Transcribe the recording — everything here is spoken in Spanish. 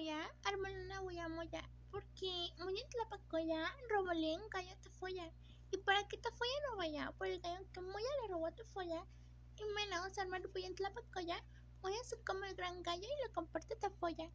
folla, armar una huella moya, porque muy en Tlapacoya robóle un gallo a folla. Y para que tu folla no vaya por el gallo que muy le robó a tu folla, y menos armar bulla en Tlapacoya, voy a su como el gran gallo y lo comparte tu.